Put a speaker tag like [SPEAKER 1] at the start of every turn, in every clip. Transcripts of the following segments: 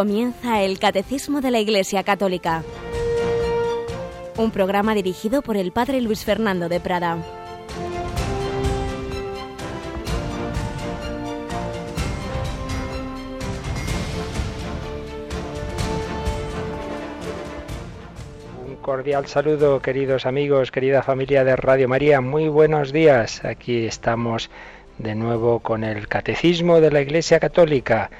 [SPEAKER 1] Comienza el Catecismo de la Iglesia Católica, un programa dirigido por el Padre Luis Fernando de Prada.
[SPEAKER 2] Un cordial saludo, queridos amigos, querida familia de Radio María. Muy buenos días. Aquí estamos de nuevo con el Catecismo de la Iglesia Católica.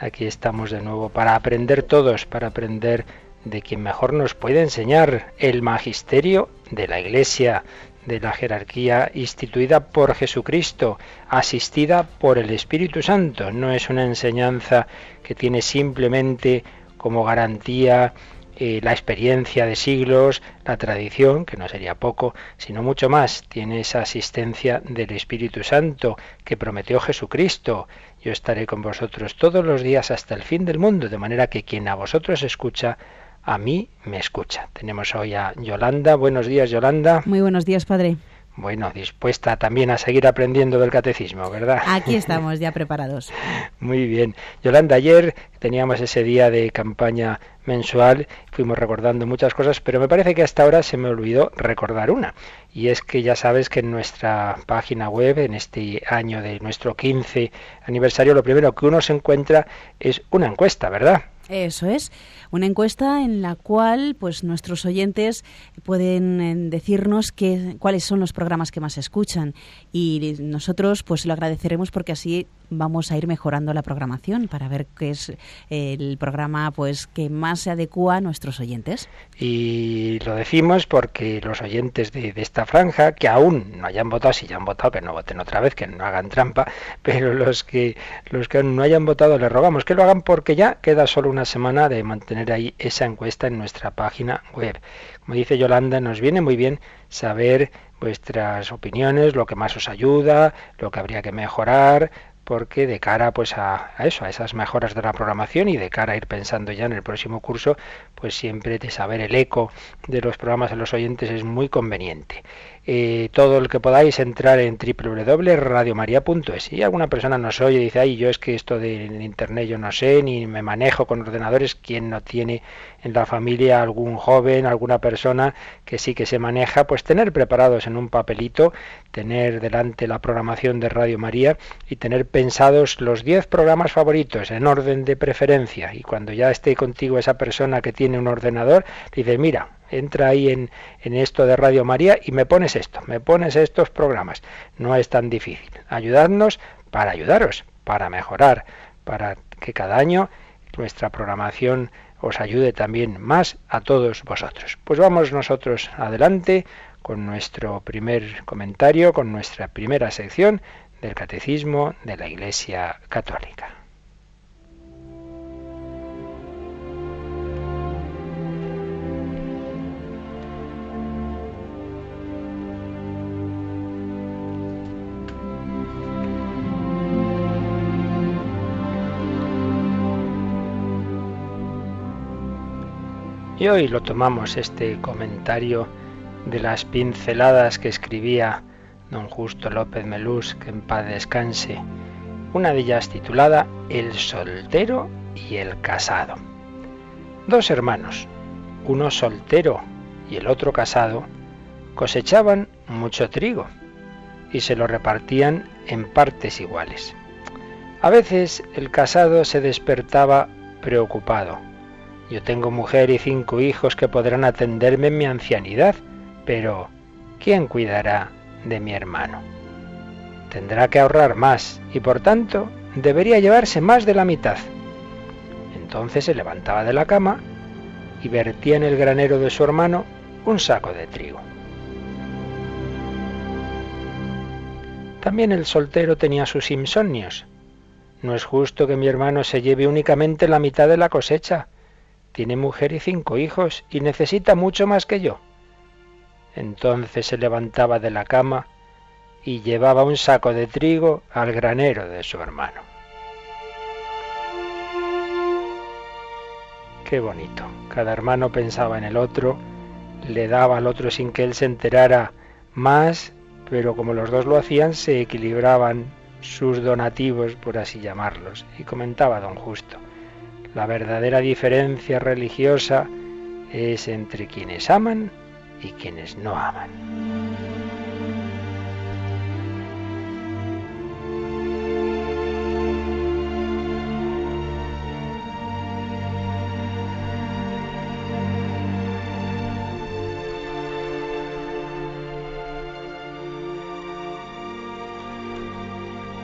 [SPEAKER 2] Aquí estamos de nuevo para aprender todos, para aprender de quien mejor nos puede enseñar el magisterio de la Iglesia, de la jerarquía instituida por Jesucristo, asistida por el Espíritu Santo. No es una enseñanza que tiene simplemente como garantía eh, la experiencia de siglos, la tradición, que no sería poco, sino mucho más. Tiene esa asistencia del Espíritu Santo que prometió Jesucristo. Yo estaré con vosotros todos los días hasta el fin del mundo, de manera que quien a vosotros escucha, a mí me escucha. Tenemos hoy a Yolanda. Buenos días, Yolanda.
[SPEAKER 3] Muy buenos días, padre.
[SPEAKER 2] Bueno, dispuesta también a seguir aprendiendo del catecismo, ¿verdad?
[SPEAKER 3] Aquí estamos ya preparados.
[SPEAKER 2] Muy bien. Yolanda, ayer teníamos ese día de campaña mensual, fuimos recordando muchas cosas, pero me parece que hasta ahora se me olvidó recordar una. Y es que ya sabes que en nuestra página web, en este año de nuestro 15 aniversario, lo primero que uno se encuentra es una encuesta, ¿verdad?
[SPEAKER 3] Eso es, una encuesta en la cual pues nuestros oyentes pueden eh, decirnos qué, cuáles son los programas que más escuchan y nosotros pues lo agradeceremos porque así vamos a ir mejorando la programación para ver qué es el programa pues que más se adecua a nuestros oyentes.
[SPEAKER 2] Y lo decimos porque los oyentes de, de, esta franja, que aún no hayan votado, si ya han votado, que no voten otra vez, que no hagan trampa, pero los que los que no hayan votado les rogamos que lo hagan porque ya queda solo una semana de mantener ahí esa encuesta en nuestra página web. Como dice Yolanda, nos viene muy bien saber vuestras opiniones, lo que más os ayuda, lo que habría que mejorar, porque de cara pues a, a, eso, a esas mejoras de la programación y de cara a ir pensando ya en el próximo curso, pues siempre de saber el eco de los programas de los oyentes es muy conveniente. Eh, todo el que podáis entrar en www.radiomaria.es. Si alguna persona nos oye y dice, ay, yo es que esto de internet yo no sé, ni me manejo con ordenadores, ¿quién no tiene en la familia algún joven, alguna persona que sí que se maneja? Pues tener preparados en un papelito, tener delante la programación de Radio María y tener pensados los 10 programas favoritos en orden de preferencia. Y cuando ya esté contigo esa persona que tiene un ordenador, dice, mira, entra ahí en, en, esto de Radio María y me pones esto, me pones estos programas. No es tan difícil. Ayudadnos para ayudaros, para mejorar, para que cada año nuestra programación os ayude también más a todos vosotros. Pues vamos nosotros adelante con nuestro primer comentario, con nuestra primera sección del Catecismo de la Iglesia Católica. Y hoy lo tomamos este comentario de las pinceladas que escribía don Justo López Melús, que en paz descanse, una de ellas titulada El soltero y el casado. Dos hermanos, uno soltero y el otro casado, cosechaban mucho trigo y se lo repartían en partes iguales. A veces el casado se despertaba preocupado yo tengo mujer y cinco hijos que podrán atenderme en mi ancianidad, pero ¿quién cuidará de mi hermano? Tendrá que ahorrar más y por tanto debería llevarse más de la mitad. Entonces se levantaba de la cama y vertía en el granero de su hermano un saco de trigo. También el soltero tenía sus insomnios. No es justo que mi hermano se lleve únicamente la mitad de la cosecha tiene mujer y cinco hijos y necesita mucho más que yo. Entonces se levantaba de la cama y llevaba un saco de trigo al granero de su hermano. Qué bonito. Cada hermano pensaba en el otro, le daba al otro sin que él se enterara más, pero como los dos lo hacían, se equilibraban sus donativos, por así llamarlos. Y comentaba don Justo. La verdadera diferencia religiosa es entre quienes aman y quienes no aman.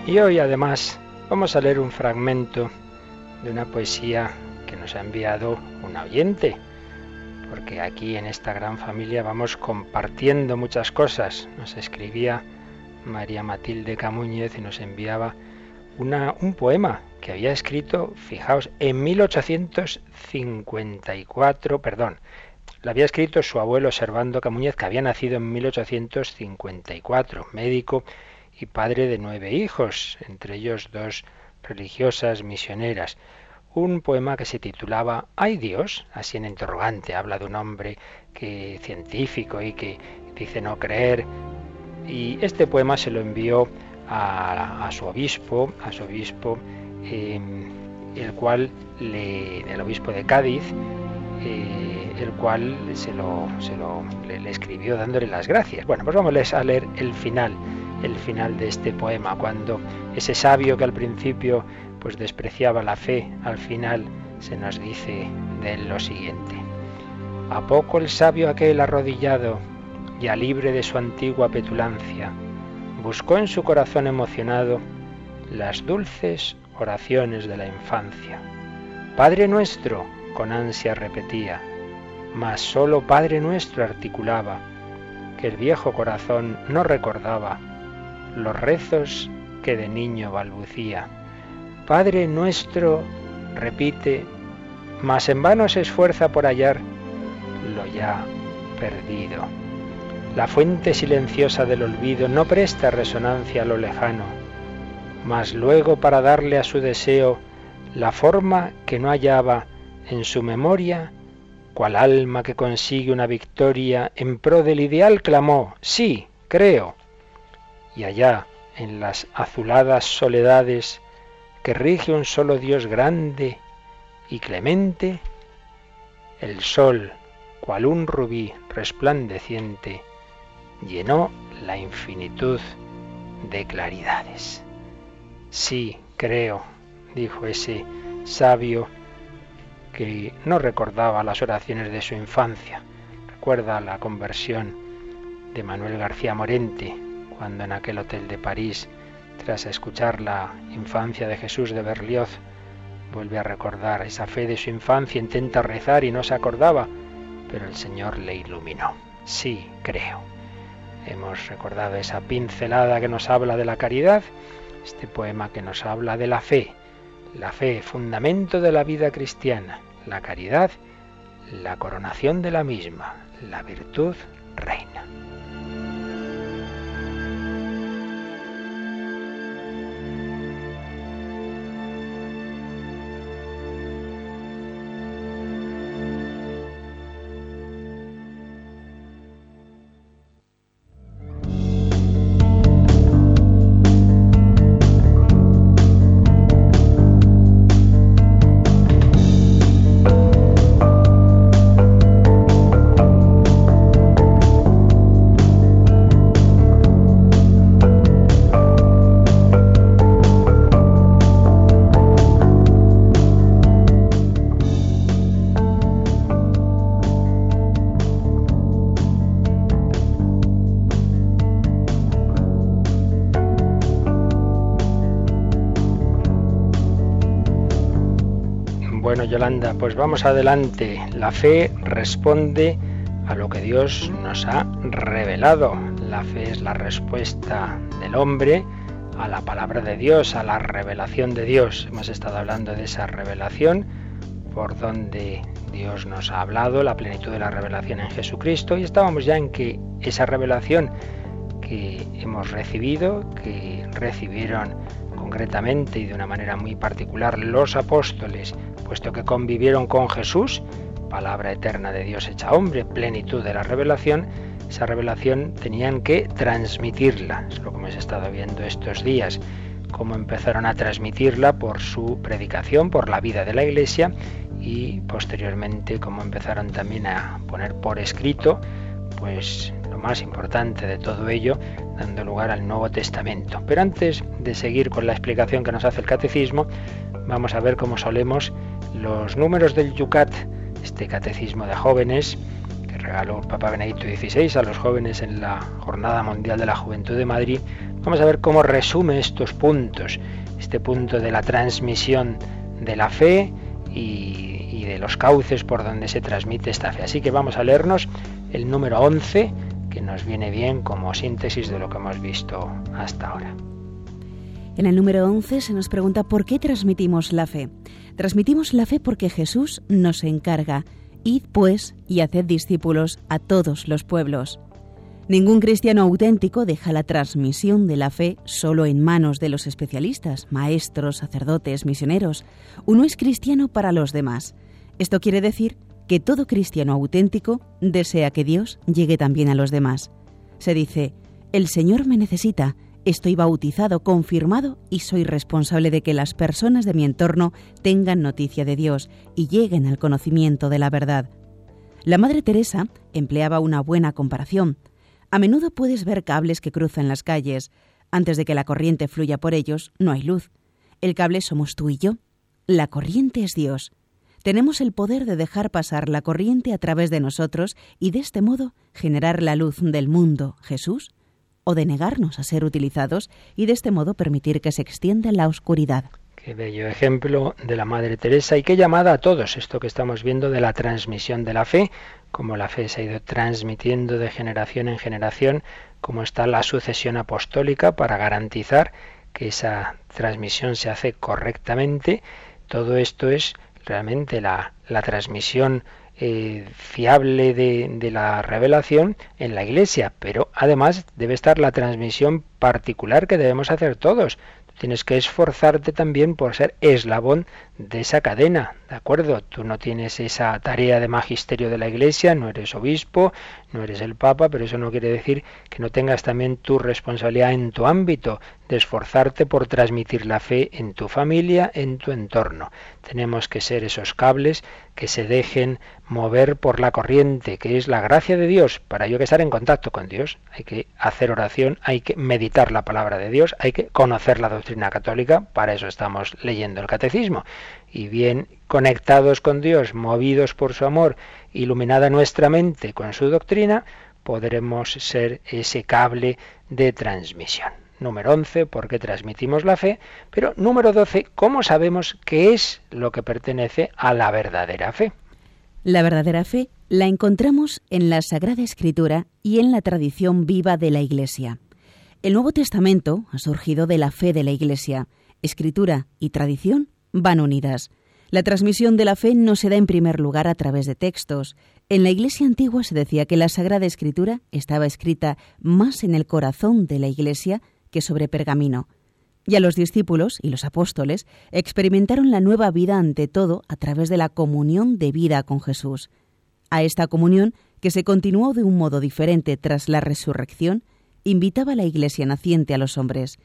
[SPEAKER 2] Y hoy además vamos a leer un fragmento de una poesía que nos ha enviado un oyente, porque aquí en esta gran familia vamos compartiendo muchas cosas. Nos escribía María Matilde Camúñez y nos enviaba una, un poema que había escrito, fijaos, en 1854, perdón, lo había escrito su abuelo Servando Camúñez, que había nacido en 1854, médico y padre de nueve hijos, entre ellos dos religiosas misioneras. Un poema que se titulaba ¿Hay Dios? Así en interrogante, habla de un hombre que científico y que dice no creer. Y este poema se lo envió a, su obispo, a su obispo, em, el cual le, el obispo de Cádiz, eh, el cual se lo, se lo le, escribió dándole las gracias. Bueno, pues vamos a leer el final el final de este poema, cuando ese sabio que al principio pues despreciaba la fe, al final se nos dice de él lo siguiente. A poco el sabio aquel arrodillado, ya libre de su antigua petulancia, buscó en su corazón emocionado las dulces oraciones de la infancia. Padre nuestro, con ansia repetía, mas solo Padre nuestro articulaba, que el viejo corazón no recordaba los rezos que de niño balbucía. Padre nuestro, repite, mas en vano se esfuerza por hallar lo ya perdido. La fuente silenciosa del olvido no presta resonancia a lo lejano, mas luego para darle a su deseo la forma que no hallaba en su memoria, cual alma que consigue una victoria en pro del ideal clamó, sí, creo, y allá, en las azuladas soledades que rige un solo Dios grande y clemente, el sol, cual un rubí resplandeciente, llenó la infinitud de claridades. Sí, creo, dijo ese sabio que no recordaba las oraciones de su infancia. Recuerda la conversión de Manuel García Morente, cuando en aquel hotel de París, tras escuchar la infancia de Jesús de Berlioz, vuelve a recordar esa fe de su infancia, intenta rezar y no se acordaba, pero el Señor le iluminó. Sí, creo. Hemos recordado esa pincelada que nos habla de la caridad, este poema que nos habla de la fe, la fe, fundamento de la vida cristiana, la caridad, la coronación de la misma, la virtud reina. Yolanda, pues vamos adelante. La fe responde a lo que Dios nos ha revelado. La fe es la respuesta del hombre a la palabra de Dios, a la revelación de Dios. Hemos estado hablando de esa revelación por donde Dios nos ha hablado, la plenitud de la revelación en Jesucristo, y estábamos ya en que esa revelación que hemos recibido, que recibieron concretamente y de una manera muy particular los apóstoles, puesto que convivieron con Jesús, palabra eterna de Dios hecha hombre, plenitud de la revelación, esa revelación tenían que transmitirla, es lo que hemos estado viendo estos días, cómo empezaron a transmitirla por su predicación, por la vida de la Iglesia y posteriormente cómo empezaron también a poner por escrito pues lo más importante de todo ello, dando lugar al Nuevo Testamento. Pero antes de seguir con la explicación que nos hace el catecismo, vamos a ver cómo solemos los números del Yucat, este catecismo de jóvenes que regaló el Papa Benedicto XVI a los jóvenes en la Jornada Mundial de la Juventud de Madrid. Vamos a ver cómo resume estos puntos, este punto de la transmisión de la fe y, de los cauces por donde se transmite esta fe. Así que vamos a leernos el número 11, que nos viene bien como síntesis de lo que hemos visto hasta ahora.
[SPEAKER 3] En el número 11 se nos pregunta por qué transmitimos la fe. Transmitimos la fe porque Jesús nos encarga. Id pues y haced discípulos a todos los pueblos. Ningún cristiano auténtico deja la transmisión de la fe solo en manos de los especialistas, maestros, sacerdotes, misioneros. Uno es cristiano para los demás. Esto quiere decir que todo cristiano auténtico desea que Dios llegue también a los demás. Se dice, el Señor me necesita, Estoy bautizado, confirmado y soy responsable de que las personas de mi entorno tengan noticia de Dios y lleguen al conocimiento de la verdad. La Madre Teresa empleaba una buena comparación. A menudo puedes ver cables que cruzan las calles. Antes de que la corriente fluya por ellos, no hay luz. El cable somos tú y yo. La corriente es Dios. Tenemos el poder de dejar pasar la corriente a través de nosotros y de este modo generar la luz del mundo, Jesús, o de negarnos a ser utilizados y de este modo permitir que se extienda la oscuridad.
[SPEAKER 2] Qué bello ejemplo de la Madre Teresa y qué llamada a todos esto que estamos viendo de la transmisión de la fe, como la fe se ha ido transmitiendo de generación en generación, como está la sucesión apostólica para garantizar que esa transmisión se hace correctamente. Todo esto es realmente la, la transmisión eh, fiable de, de la revelación en la Iglesia, pero además debe estar la transmisión particular que debemos hacer todos. Tienes que esforzarte también por ser eslabón de esa cadena, ¿de acuerdo? Tú no tienes esa tarea de magisterio de la Iglesia, no eres obispo, no eres el Papa, pero eso no quiere decir que no tengas también tu responsabilidad en tu ámbito, de esforzarte por transmitir la fe en tu familia, en tu entorno. Tenemos que ser esos cables que se dejen mover por la corriente, que es la gracia de Dios. Para ello hay que estar en contacto con Dios, hay que hacer oración, hay que meditar la palabra de Dios, hay que conocer la doctrina católica, para eso estamos leyendo el catecismo y bien conectados con Dios, movidos por su amor, iluminada nuestra mente con su doctrina, podremos ser ese cable de transmisión. Número 11, porque transmitimos la fe, pero número 12, ¿cómo sabemos qué es lo que pertenece a la verdadera fe?
[SPEAKER 3] La verdadera fe la encontramos en la Sagrada Escritura y en la tradición viva de la Iglesia. El Nuevo Testamento ha surgido de la fe de la Iglesia. Escritura y tradición van unidas. La transmisión de la fe no se da en primer lugar a través de textos. En la Iglesia antigua se decía que la Sagrada Escritura estaba escrita más en el corazón de la Iglesia que sobre pergamino. Y a los discípulos y los apóstoles experimentaron la nueva vida ante todo a través de la comunión de vida con Jesús. A esta comunión, que se continuó de un modo diferente tras la resurrección, invitaba la Iglesia naciente a los hombres.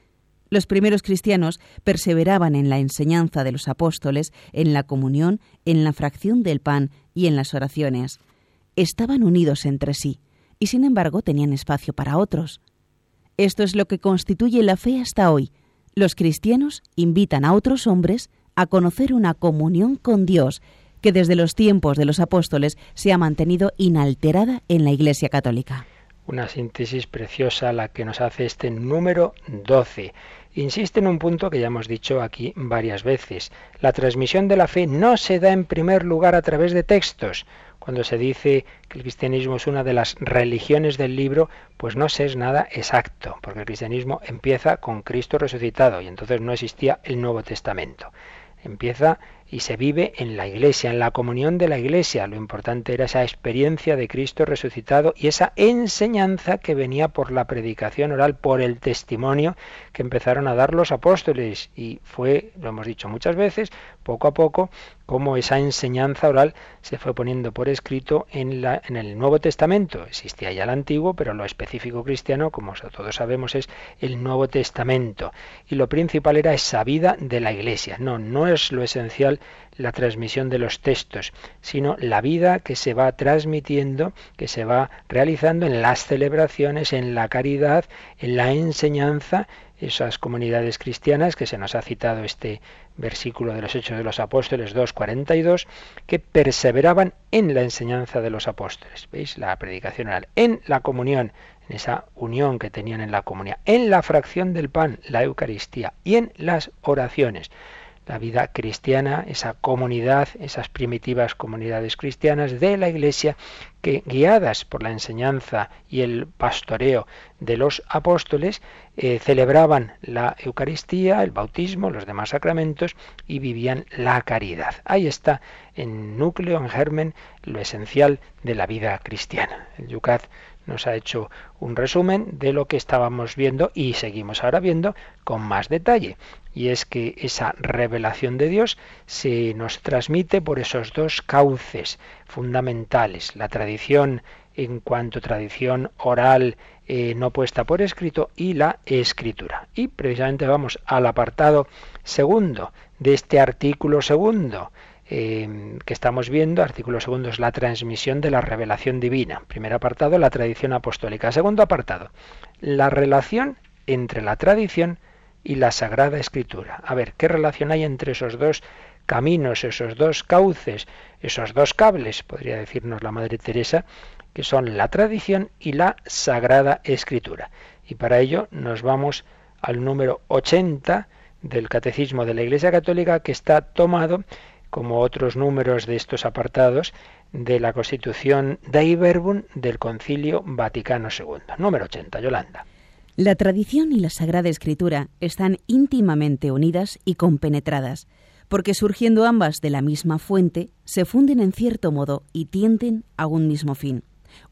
[SPEAKER 3] Los primeros cristianos perseveraban en la enseñanza de los apóstoles, en la comunión, en la fracción del pan y en las oraciones. Estaban unidos entre sí, y sin embargo tenían espacio para otros. Esto es lo que constituye la fe hasta hoy. Los cristianos invitan a otros hombres a conocer una comunión con Dios que desde los tiempos de los apóstoles se ha mantenido inalterada en la Iglesia católica.
[SPEAKER 2] Una síntesis preciosa la que nos hace este número 12. Insiste en un punto que ya hemos dicho aquí varias veces. La transmisión de la fe no se da en primer lugar a través de textos. Cuando se dice que el cristianismo es una de las religiones del libro, pues no se es nada exacto, porque el cristianismo empieza con Cristo resucitado y entonces no existía el Nuevo Testamento. Empieza y se vive en la iglesia, en la comunión de la iglesia. Lo importante era esa experiencia de Cristo resucitado y esa enseñanza que venía por la predicación oral, por el testimonio que empezaron a dar los apóstoles. Y fue, lo hemos dicho muchas veces, poco a poco, como esa enseñanza oral se fue poniendo por escrito en, la, en el Nuevo Testamento. Existía ya el Antiguo, pero lo específico cristiano, como todos sabemos, es el Nuevo Testamento. Y lo principal era esa vida de la Iglesia. No, no es lo esencial la transmisión de los textos, sino la vida que se va transmitiendo, que se va realizando en las celebraciones, en la caridad, en la enseñanza, esas comunidades cristianas que se nos ha citado este versículo de los Hechos de los Apóstoles 2.42, que perseveraban en la enseñanza de los apóstoles. ¿Veis? La predicación oral, en la comunión, en esa unión que tenían en la comunidad, en la fracción del pan, la Eucaristía, y en las oraciones la vida cristiana, esa comunidad, esas primitivas comunidades cristianas de la Iglesia que guiadas por la enseñanza y el pastoreo de los apóstoles eh, celebraban la Eucaristía, el bautismo, los demás sacramentos y vivían la caridad. Ahí está en núcleo, en germen, lo esencial de la vida cristiana. El Yucat nos ha hecho un resumen de lo que estábamos viendo y seguimos ahora viendo con más detalle. Y es que esa revelación de Dios se nos transmite por esos dos cauces fundamentales, la tradición en cuanto tradición oral eh, no puesta por escrito y la escritura. Y precisamente vamos al apartado segundo de este artículo segundo Em, que estamos viendo, artículo segundo, es la transmisión de la revelación divina. Primer apartado, la tradición apostólica. Segundo apartado, la relación entre la tradición y la Sagrada Escritura. A ver, ¿qué relación hay entre esos dos caminos, esos dos cauces, esos dos cables, podría decirnos la Madre Teresa, que son la tradición y la Sagrada Escritura? Y para ello nos vamos al número 80 del Catecismo de la Iglesia Católica que está tomado como otros números de estos apartados de la Constitución Dei Verbum del Concilio Vaticano II. Número 80, Yolanda.
[SPEAKER 3] La tradición y la Sagrada Escritura están íntimamente unidas y compenetradas, porque surgiendo ambas de la misma fuente, se funden en cierto modo y tienden a un mismo fin.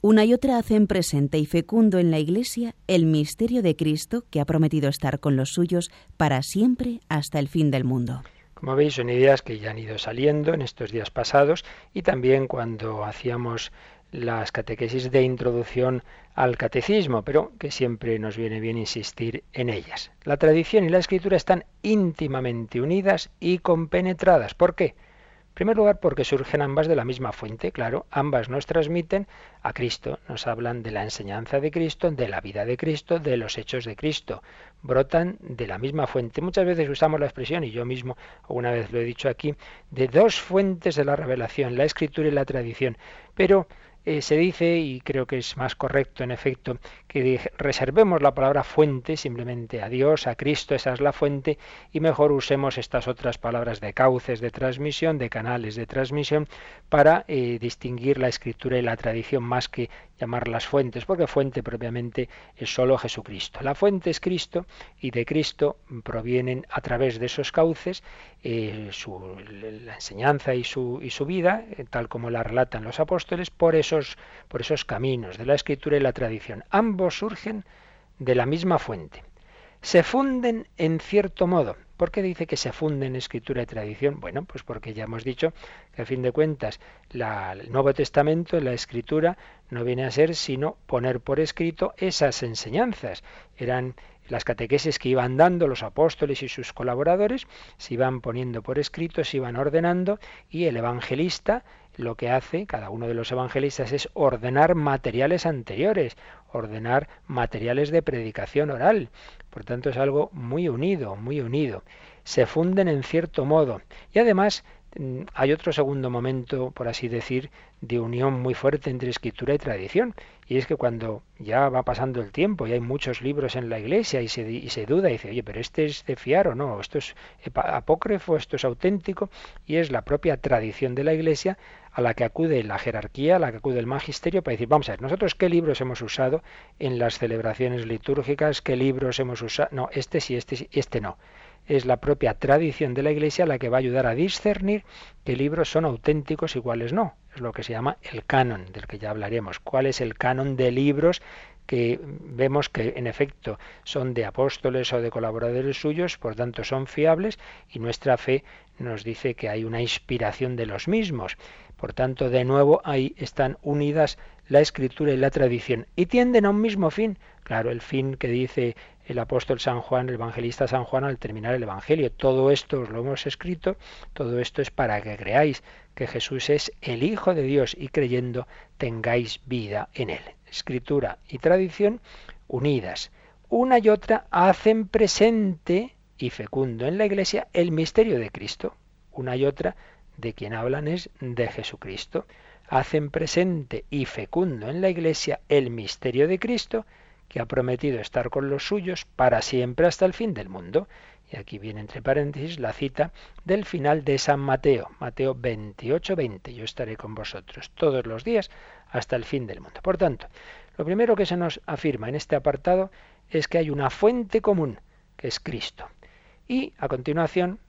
[SPEAKER 3] Una y otra hacen presente y fecundo en la Iglesia el misterio de Cristo que ha prometido estar con los suyos para siempre hasta el fin del mundo.
[SPEAKER 2] Como veis, son ideas que ya han ido saliendo en estos días pasados y también cuando hacíamos las catequesis de introducción al catecismo, pero que siempre nos viene bien insistir en ellas. La tradición y la escritura están íntimamente unidas y compenetradas. ¿Por qué? Primer lugar, porque surgen ambas de la misma fuente, claro, ambas nos transmiten a Cristo, nos hablan de la enseñanza de Cristo, de la vida de Cristo, de los hechos de Cristo, brotan de la misma fuente. Muchas veces usamos la expresión, y yo mismo alguna vez lo he dicho aquí, de dos fuentes de la revelación, la escritura y la tradición, pero eh, se dice, y creo que es más correcto en efecto, que reservemos la palabra fuente simplemente a Dios, a Cristo, esa es la fuente, y mejor usemos estas otras palabras de cauces de transmisión, de canales de transmisión, para eh, distinguir la escritura y la tradición más que llamarlas fuentes, porque fuente propiamente es solo Jesucristo. La fuente es Cristo y de Cristo provienen a través de esos cauces eh, la enseñanza y su, y su vida, eh, tal como la relatan los apóstoles, por esos, por esos caminos de la escritura y la tradición. Ambos surgen de la misma fuente. Se funden en cierto modo, ¿Por qué dice que se funden escritura y tradición? Bueno, pues porque ya hemos dicho que a fin de cuentas el Nuevo Testamento, la escritura, no viene a ser sino poner por escrito esas enseñanzas. Eran las catequesis que iban dando los apóstoles y sus colaboradores, se iban poniendo por escrito, se iban ordenando y el evangelista lo que hace, cada uno de los evangelistas, es ordenar materiales anteriores, ordenar materiales de predicación oral. Por tanto, es algo muy unido, muy unido. Se funden en cierto modo. Y además hay otro segundo momento, por así decir, de unión muy fuerte entre escritura y tradición. Y es que cuando ya va pasando el tiempo y hay muchos libros en la iglesia y se, y se duda y dice, oye, pero este es de fiar o no, esto es apócrifo, esto es auténtico, y es la propia tradición de la iglesia a la que acude la jerarquía, a la que acude el magisterio para decir, vamos a ver, nosotros qué libros hemos usado en las celebraciones litúrgicas, qué libros hemos usado, no, este sí, este sí, este no. Es la propia tradición de la Iglesia la que va a ayudar a discernir qué libros son auténticos y cuáles no. Es lo que se llama el canon, del que ya hablaremos. ¿Cuál es el canon de libros que vemos que en efecto son de apóstoles o de colaboradores suyos, por tanto son fiables y nuestra fe nos dice que hay una inspiración de los mismos. Por tanto, de nuevo ahí están unidas la escritura y la tradición y tienden a un mismo fin. Claro, el fin que dice el apóstol San Juan, el evangelista San Juan al terminar el Evangelio. Todo esto os lo hemos escrito, todo esto es para que creáis que Jesús es el Hijo de Dios y creyendo tengáis vida en él. Escritura y tradición unidas. Una y otra hacen presente y fecundo en la Iglesia el misterio de Cristo. Una y otra de quien hablan es de Jesucristo. Hacen presente y fecundo en la Iglesia el misterio de Cristo que ha prometido estar con los suyos para siempre hasta el fin del mundo. Y aquí viene entre paréntesis la cita del final de San Mateo, Mateo 28, 20. Yo estaré con vosotros todos los días hasta el fin del mundo. Por tanto, lo primero que se nos afirma en este apartado es que hay una fuente común, que es Cristo. Y a continuación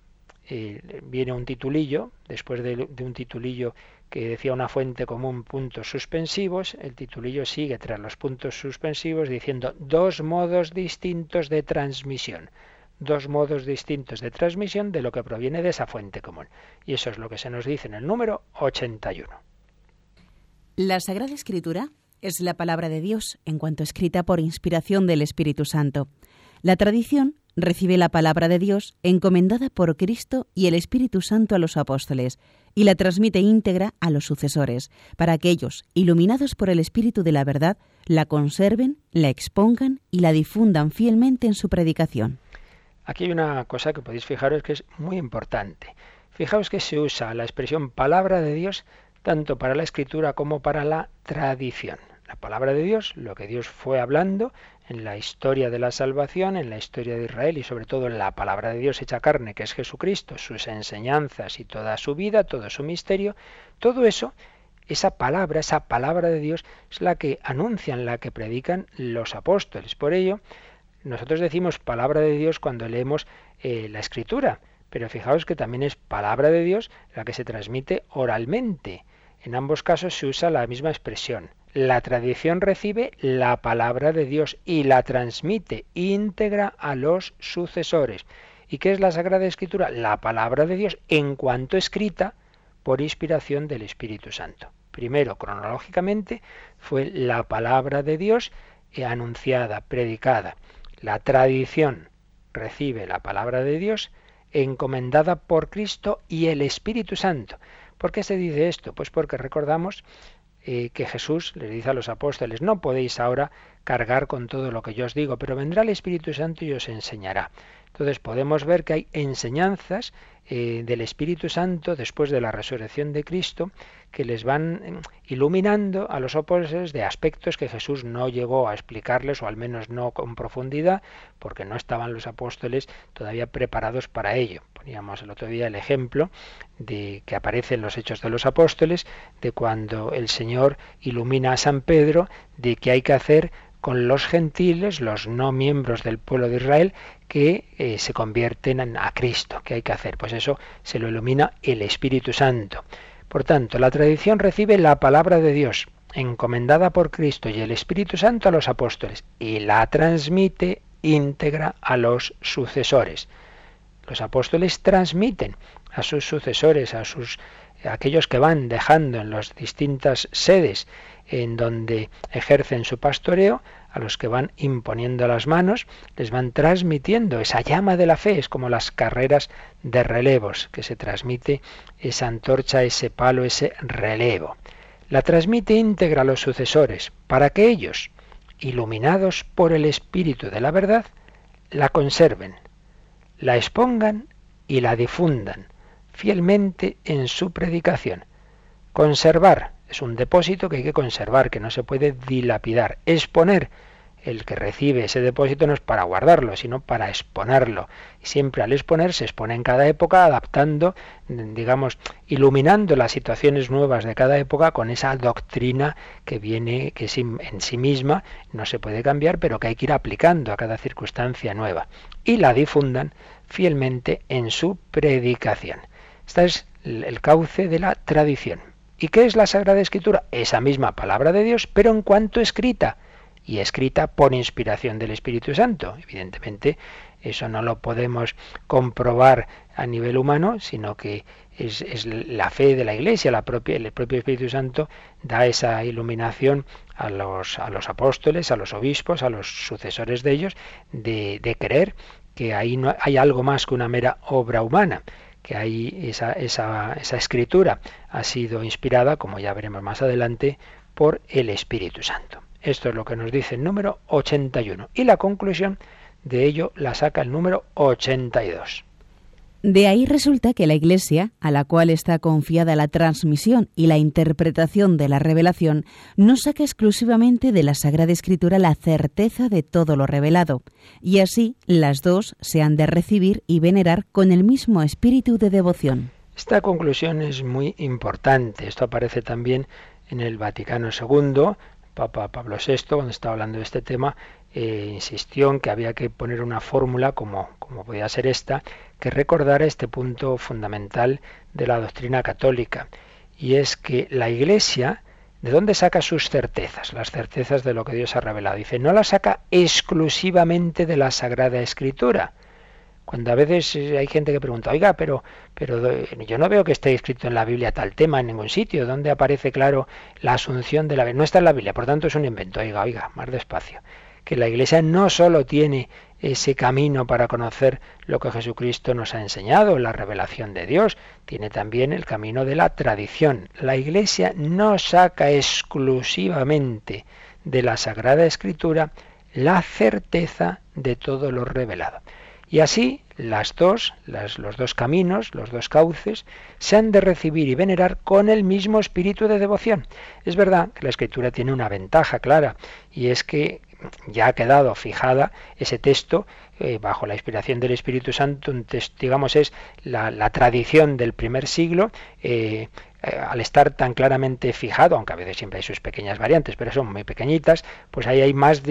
[SPEAKER 2] eh, viene un titulillo, después de, de un titulillo que decía una fuente común puntos suspensivos, el titulillo sigue tras los puntos suspensivos diciendo dos modos distintos de transmisión dos modos distintos de transmisión de lo que proviene de esa fuente común. Y eso es lo que se nos dice en el número 81.
[SPEAKER 3] La Sagrada Escritura es la palabra de Dios en cuanto escrita por inspiración del Espíritu Santo. La tradición recibe la palabra de Dios encomendada por Cristo y el Espíritu Santo a los apóstoles y la transmite íntegra a los sucesores, para que ellos, iluminados por el Espíritu de la verdad, la conserven, la expongan y la difundan fielmente en su predicación.
[SPEAKER 2] Aquí hay una cosa que podéis fijaros que es muy importante. Fijaos que se usa la expresión palabra de Dios tanto para la escritura como para la tradición. La palabra de Dios, lo que Dios fue hablando en la historia de la salvación, en la historia de Israel y sobre todo en la palabra de Dios hecha carne, que es Jesucristo, sus enseñanzas y toda su vida, todo su misterio, todo eso, esa palabra, esa palabra de Dios es la que anuncian, la que predican los apóstoles. Por ello, nosotros decimos palabra de Dios cuando leemos eh, la escritura, pero fijaos que también es palabra de Dios la que se transmite oralmente. En ambos casos se usa la misma expresión. La tradición recibe la palabra de Dios y la transmite íntegra a los sucesores. ¿Y qué es la Sagrada Escritura? La palabra de Dios en cuanto escrita por inspiración del Espíritu Santo. Primero, cronológicamente, fue la palabra de Dios anunciada, predicada. La tradición recibe la palabra de Dios encomendada por Cristo y el Espíritu Santo. ¿Por qué se dice esto? Pues porque recordamos eh, que Jesús les dice a los apóstoles, no podéis ahora cargar con todo lo que yo os digo, pero vendrá el Espíritu Santo y os enseñará. Entonces podemos ver que hay enseñanzas eh, del Espíritu Santo después de la resurrección de Cristo que les van em, iluminando a los apóstoles de aspectos que Jesús no llegó a explicarles, o al menos no con profundidad, porque no estaban los apóstoles todavía preparados para ello. Poníamos el otro día el ejemplo de que aparece en los Hechos de los Apóstoles, de cuando el Señor ilumina a San Pedro de que hay que hacer con los gentiles, los no miembros del pueblo de Israel, que eh, se convierten a Cristo. ¿Qué hay que hacer? Pues eso se lo ilumina el Espíritu Santo. Por tanto, la tradición recibe la palabra de Dios, encomendada por Cristo y el Espíritu Santo a los apóstoles, y la transmite íntegra a los sucesores. Los apóstoles transmiten a sus sucesores, a sus a aquellos que van dejando en las distintas sedes en donde ejercen su pastoreo, a los que van imponiendo las manos, les van transmitiendo esa llama de la fe, es como las carreras de relevos, que se transmite esa antorcha, ese palo, ese relevo. La transmite íntegra a los sucesores, para que ellos, iluminados por el Espíritu de la verdad, la conserven, la expongan y la difundan fielmente en su predicación. Conservar es un depósito que hay que conservar, que no se puede dilapidar. Exponer el que recibe ese depósito no es para guardarlo, sino para exponerlo. Y siempre al exponer se expone en cada época, adaptando, digamos, iluminando las situaciones nuevas de cada época con esa doctrina que viene, que en sí misma no se puede cambiar, pero que hay que ir aplicando a cada circunstancia nueva. Y la difundan fielmente en su predicación. Este es el cauce de la tradición. ¿Y qué es la Sagrada Escritura? Esa misma palabra de Dios, pero en cuanto escrita y escrita por inspiración del Espíritu Santo. Evidentemente, eso no lo podemos comprobar a nivel humano, sino que es, la fe de la Iglesia, la propia, el propio Espíritu Santo da esa iluminación a los, a los apóstoles, a los obispos, a los sucesores de ellos, de, de creer que ahí no hay algo más que una mera obra humana, que ahí esa, esa, esa escritura ha sido inspirada, como ya veremos más adelante, por el Espíritu Santo. Esto es lo que nos dice el número 81. Y la conclusión de ello la saca el número 82.
[SPEAKER 3] De ahí resulta que la Iglesia, a la cual está confiada la transmisión y la interpretación de la revelación, no saca exclusivamente de la Sagrada Escritura la certeza de todo lo revelado, y así las dos se han de recibir y venerar con el mismo espíritu de devoción.
[SPEAKER 2] Esta conclusión es muy importante. Esto aparece también en el Vaticano II, Papa Pablo VI, cuando estaba hablando de este tema, eh, insistió en que había que poner una fórmula como, como podía ser esta, que recordara este punto fundamental de la doctrina católica, y es que la Iglesia, ¿de dónde saca sus certezas? Las certezas de lo que Dios ha revelado. Dice, no las saca exclusivamente de la Sagrada Escritura, cuando a veces eh, hay gente que pregunta, oiga, pero, pero yo no veo que esté escrito en la Biblia tal tema en ningún sitio, donde aparece claro la asunción de la No está en la Biblia, por tanto es un invento. Oiga, oiga, más despacio. Que la Iglesia no solo tiene ese camino para conocer lo que Jesucristo nos ha enseñado, la revelación de Dios, tiene también el camino de la tradición. La Iglesia no saca exclusivamente de la Sagrada Escritura la certeza de todo lo revelado. Y así las dos, los dos caminos, los dos cauces, se han de recibir y venerar con el mismo espíritu de devoción. Es verdad que la escritura tiene una ventaja clara, y es que ya ha quedado fijada ese texto eh, bajo la inspiración del Espíritu Santo, un digamos, es la, tradición del primer siglo, eh, eh, al estar tan claramente fijado, aunque a veces siempre hay sus pequeñas variantes, pero son muy pequeñitas, pues ahí hay más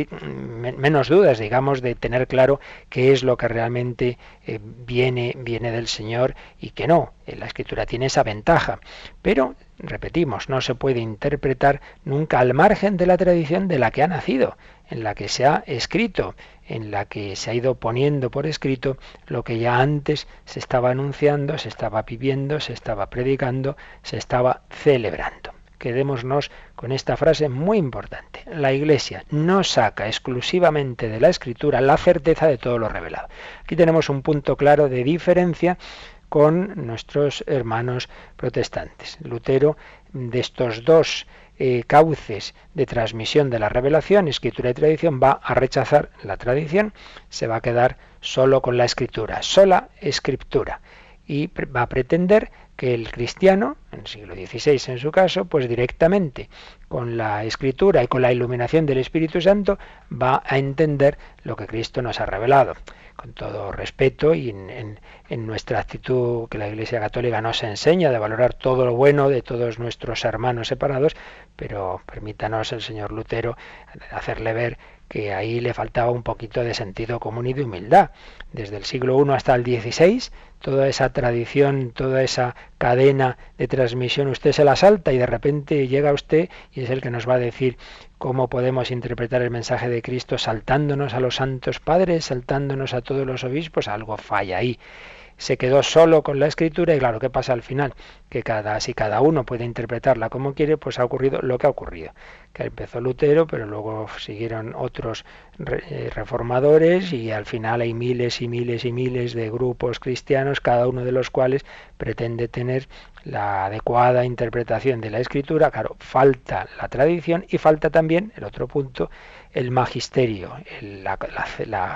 [SPEAKER 2] menos dudas, digamos, de tener claro qué es lo que realmente eh, viene, viene del Señor y que no. La escritura tiene esa ventaja. Pero, repetimos, no se puede interpretar nunca al margen de la tradición de la que ha nacido, en la que se ha escrito en la que se ha ido poniendo por escrito lo que ya antes se estaba anunciando, se estaba viviendo, se estaba predicando, se estaba celebrando. Quedémonos con esta frase muy importante. La Iglesia no saca exclusivamente de la Escritura la certeza de todo lo revelado. Aquí tenemos un punto claro de diferencia con nuestros hermanos protestantes. Lutero, de estos dos eh, cauces de transmisión de la revelación, escritura y tradición, va a rechazar la tradición, se va a quedar solo con la escritura, sola escritura, y va a pretender que el cristiano, en el siglo XVI en su caso, pues directamente con la escritura y con la iluminación del Espíritu Santo va a entender lo que Cristo nos ha revelado con todo respeto y en, nuestra actitud que la Iglesia Católica nos enseña de valorar todo lo bueno de todos nuestros hermanos separados, pero permítanos el señor Lutero hacerle ver que ahí le faltaba un poquito de sentido común y de humildad. Desde el siglo I hasta el XVI, toda esa tradición, toda esa cadena de transmisión, usted se la salta y de repente llega usted y es el que nos va a decir cómo podemos interpretar el mensaje de Cristo saltándonos a los santos padres, saltándonos a todos los obispos, algo falla ahí se quedó solo con la escritura y claro, ¿qué pasa al final? Que cada, si cada uno puede interpretarla como quiere, pues ha ocurrido lo que ha ocurrido. Que empezó Lutero, pero luego siguieron otros eh, reformadores y al final hay miles y miles y miles de grupos cristianos, cada uno de los cuales pretende tener la adecuada interpretación de la escritura. Claro, falta la tradición y falta también, el otro punto, el magisterio, la,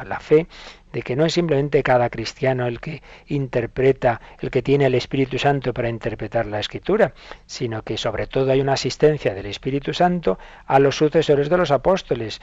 [SPEAKER 2] la fe de que no es simplemente cada cristiano el que interpreta, el que tiene el Espíritu Santo para interpretar la escritura, sino que sobre todo hay una asistencia del Espíritu Santo a los sucesores de los apóstoles.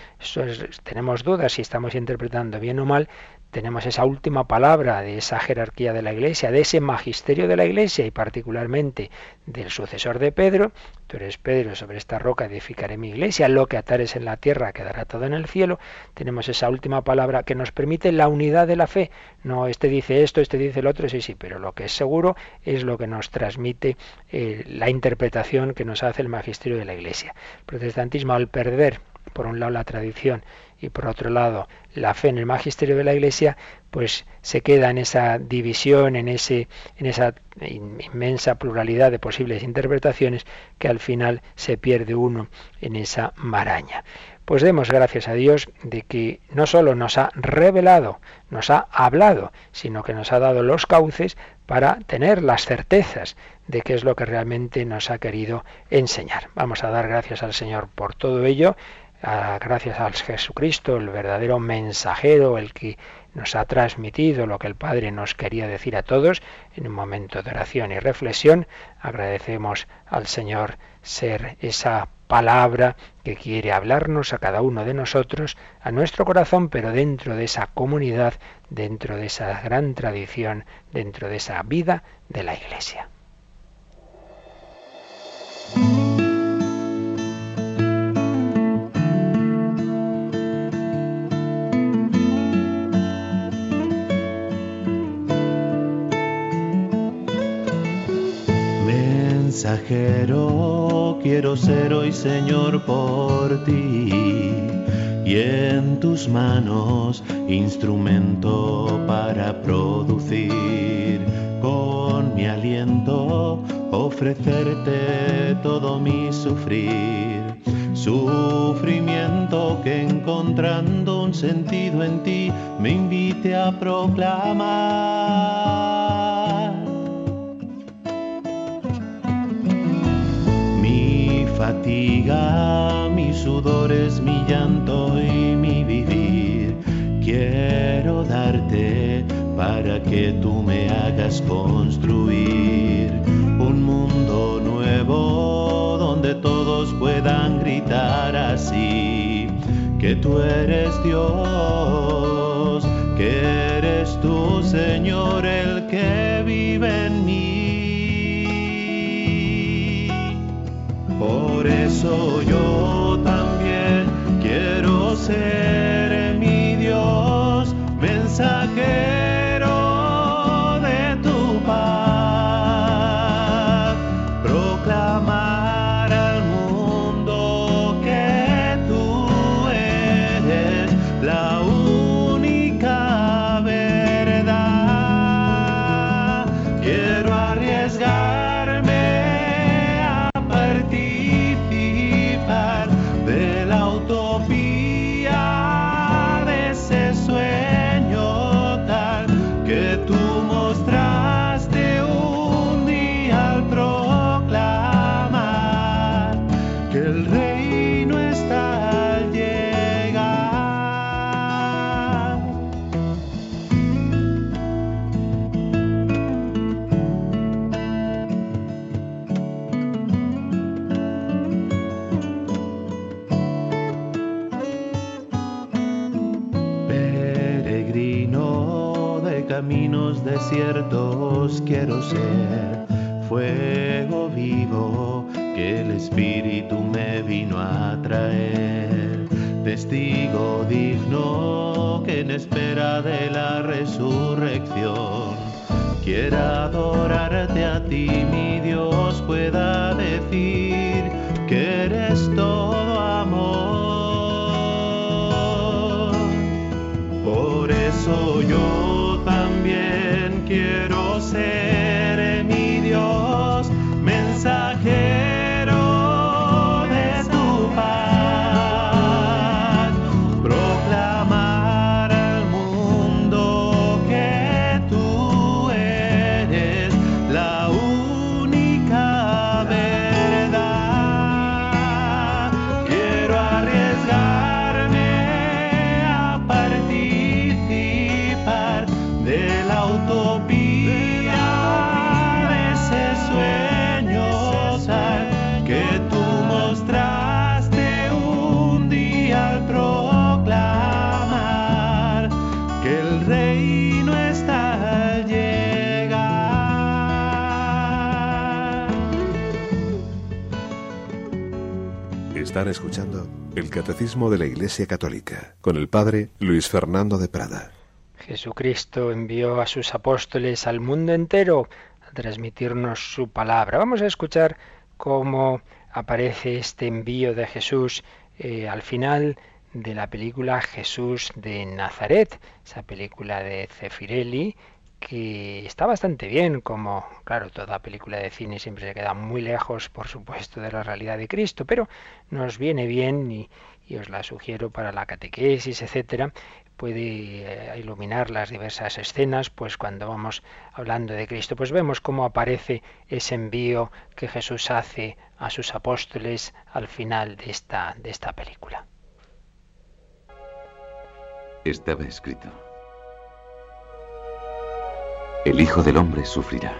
[SPEAKER 2] tenemos dudas si estamos interpretando bien o mal, tenemos esa última palabra de esa jerarquía de la Iglesia, de ese magisterio de la Iglesia y particularmente del sucesor de Pedro. Tú eres Pedro, sobre esta roca edificaré mi iglesia, lo que atares en la tierra quedará todo en el cielo. Tenemos esa última palabra que nos permite la unidad de la fe. No, este dice esto, este dice el otro, sí, sí, pero lo que es seguro es lo que nos transmite eh, la interpretación que nos hace el magisterio de la Iglesia. El protestantismo, al perder, por un lado, la tradición y por otro lado la fe en el magisterio de la Iglesia, pues se queda en esa división, en, ese, en esa inmensa pluralidad de posibles interpretaciones que al final se pierde uno en esa maraña. Pues demos gracias a Dios de que no solo nos ha revelado, nos ha hablado, sino que nos ha dado los cauces para tener las certezas de qué es lo que realmente nos ha querido enseñar. Vamos a dar gracias al Señor por todo ello gracias al Jesucristo, el verdadero mensajero, el que nos ha transmitido lo que el Padre nos quería decir a todos en un momento de oración y reflexión. Agradecemos al Señor ser esa palabra que quiere hablarnos a cada uno de nosotros, a nuestro corazón, pero dentro de esa comunidad, dentro de esa gran tradición, dentro de esa vida de la Iglesia.
[SPEAKER 4] Mensajero quiero ser hoy Señor por ti. Y en tus manos instrumento para producir. Con mi aliento ofrecerte todo mi sufrir. Sufrimiento que encontrando un sentido en ti me invite a proclamar fatiga, mis sudores, mi llanto y mi vivir. Quiero darte para que tú me hagas construir un mundo nuevo donde todos puedan gritar así que tú eres Dios, que eres tú Señor el que vive en mí Por eso yo también quiero ser mi Dios mensajero. Ser, fuego vivo que el Espíritu me vino a traer, testigo digno que en espera de la resurrección quiera adorarte a ti, mi Dios, pueda decir que eres todo amor. Por eso yo
[SPEAKER 5] Están escuchando el Catecismo de la Iglesia Católica con el Padre Luis Fernando de Prada.
[SPEAKER 2] Jesucristo envió a sus apóstoles al mundo entero a transmitirnos su palabra. Vamos a escuchar cómo aparece este envío de Jesús eh, al final de la película Jesús de Nazaret, esa película de Cefirelli que está bastante bien, como, claro, toda película de cine siempre se queda muy lejos, por supuesto, de la realidad de Cristo, pero nos viene bien y, os la sugiero para la catequesis, etcétera, puede eh, iluminar las diversas escenas, pues cuando vamos hablando de Cristo, pues vemos cómo aparece ese envío que Jesús hace a sus apóstoles al final de esta, de esta película.
[SPEAKER 6] Estaba escrito el Hijo del Hombre sufrirá.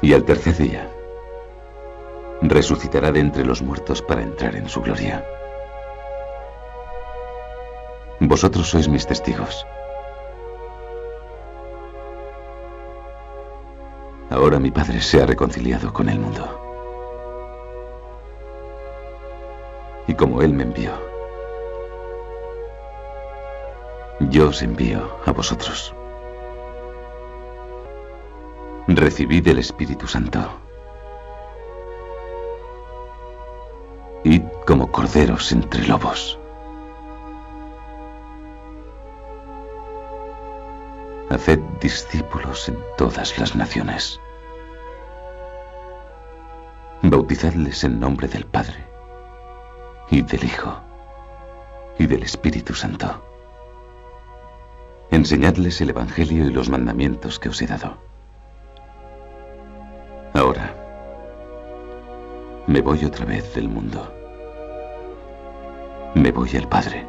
[SPEAKER 6] Y al tercer día resucitará de entre los muertos para entrar en su gloria. Vosotros sois mis testigos. Ahora mi Padre se ha reconciliado con el mundo. Y como Él me envió, yo os envío a vosotros. Recibid el Espíritu Santo. Id como corderos entre lobos. Haced discípulos en todas las naciones. Bautizadles en nombre del Padre, y del Hijo, y del Espíritu Santo Enseñadles el Evangelio y los mandamientos que os he dado. Ahora, me voy otra vez del mundo. Me voy al Padre.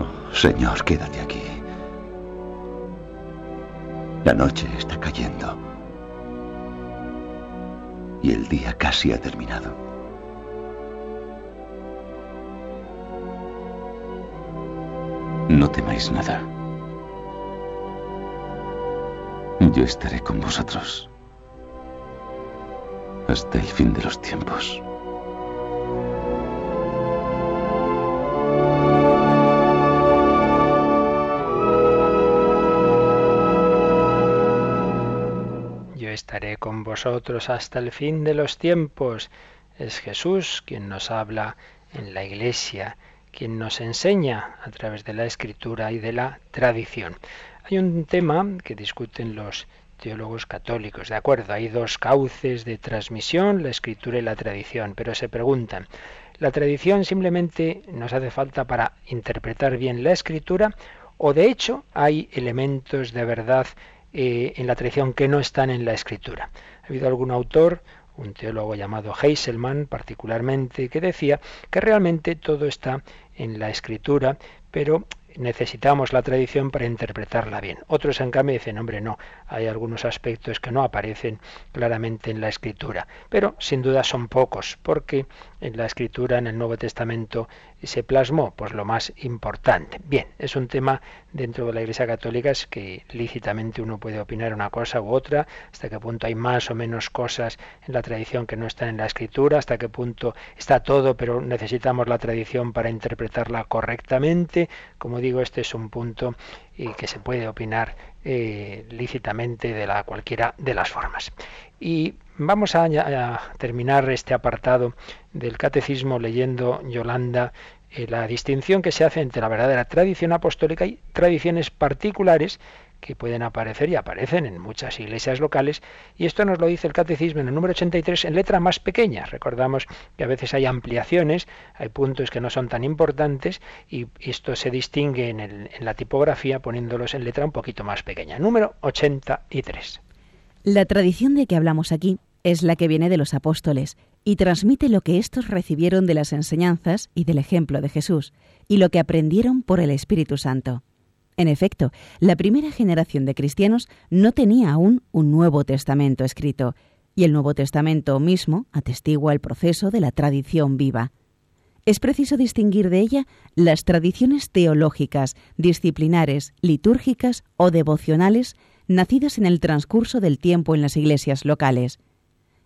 [SPEAKER 7] Oh, señor, quédate aquí. La noche está cayendo. Y el día casi ha terminado.
[SPEAKER 6] No temáis nada. Yo estaré con vosotros hasta el fin de los tiempos.
[SPEAKER 2] Yo estaré con vosotros hasta el fin de los tiempos. Es Jesús quien nos habla en la iglesia quien nos enseña a través de la escritura y de la tradición. Hay un tema que discuten los teólogos católicos, de acuerdo, hay dos cauces de transmisión, la escritura y la tradición, pero se preguntan, ¿la tradición simplemente nos hace falta para interpretar bien la escritura o de hecho hay elementos de verdad eh, en la tradición que no están en la escritura? ¿Ha habido algún autor un teólogo llamado Heiselman particularmente, que decía que realmente todo está en la escritura, pero necesitamos la tradición para interpretarla bien. Otros, en cambio, dicen, hombre, no, hay algunos aspectos que no aparecen claramente en la escritura, pero sin duda son pocos, porque en la escritura, en el Nuevo Testamento, se plasmó pues lo más importante. Bien, es un tema dentro de la Iglesia Católica es que lícitamente uno puede opinar una cosa u otra, hasta qué punto hay más o menos cosas en la tradición que no están en la escritura, hasta qué punto está todo, pero necesitamos la tradición para interpretarla correctamente. Como digo, este es un punto que se puede opinar eh, lícitamente de la cualquiera de las formas. Y vamos a, a, terminar este apartado del catecismo leyendo Yolanda eh, la distinción que se hace entre la verdadera tradición apostólica y tradiciones particulares que pueden aparecer y aparecen en muchas iglesias locales, y esto nos lo dice el Catecismo en el número 83 en letra más pequeña. Recordamos que a veces hay ampliaciones, hay puntos que no son tan importantes, y esto se distingue en, en la tipografía poniéndolos en letra un poquito más pequeña. Número 83.
[SPEAKER 3] La tradición de que hablamos aquí es la que viene de los apóstoles y transmite lo que éstos recibieron de las enseñanzas y del ejemplo de Jesús, y lo que aprendieron por el Espíritu Santo. En efecto, la primera generación de cristianos no tenía aún un Nuevo Testamento escrito, y el Nuevo Testamento mismo atestigua el proceso de la tradición viva. Es preciso distinguir de ella las tradiciones teológicas, disciplinares, litúrgicas o devocionales nacidas en el transcurso del tiempo en las iglesias locales.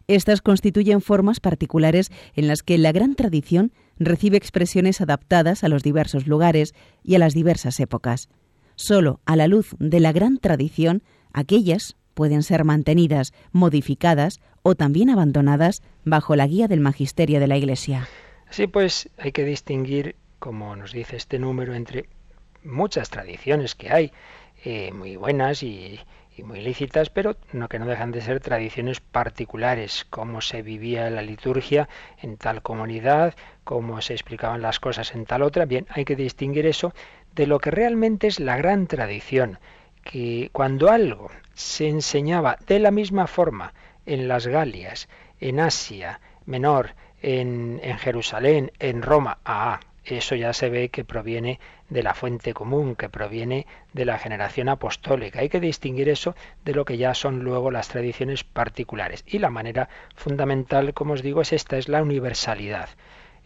[SPEAKER 3] Estas constituyen formas particulares en las que la gran tradición recibe expresiones adaptadas a los diversos lugares y a las diversas épocas. Solo a la luz de la gran tradición, aquellas pueden ser mantenidas, modificadas o también abandonadas bajo la guía del magisterio de la Iglesia.
[SPEAKER 2] Así pues, hay que distinguir, como nos dice este número, entre muchas tradiciones que hay, eh, muy buenas y, muy lícitas, pero no que no dejan de ser tradiciones particulares, cómo se vivía la liturgia en tal comunidad, cómo se explicaban las cosas en tal otra. Bien, hay que distinguir eso de lo que realmente es la gran tradición, que cuando algo se enseñaba de la misma forma en las Galias, en Asia Menor, en, en Jerusalén, en Roma, ah, eso ya se ve que proviene de la fuente común, que proviene de la generación apostólica. Hay que distinguir eso de lo que ya son luego las tradiciones particulares. Y la manera fundamental, como os digo, es esta, es la universalidad.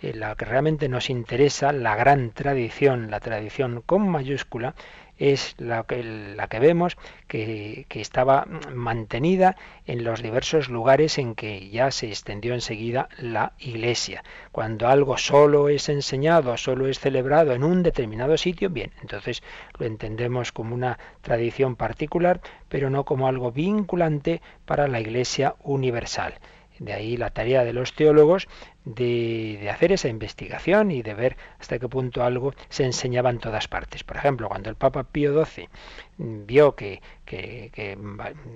[SPEAKER 2] Eh, la que realmente nos interesa, la gran tradición, la tradición con mayúscula, es la que, la que vemos que, que, estaba mantenida en los diversos lugares en que ya se extendió enseguida la Iglesia. Cuando algo solo es enseñado, solo es celebrado en un determinado sitio, bien, entonces lo entendemos como una tradición particular, pero no como algo vinculante para la Iglesia universal. De ahí la tarea de los teólogos de, de, hacer esa investigación y de ver hasta qué punto algo se enseñaba en todas partes. Por ejemplo, cuando el Papa Pío XII vio que,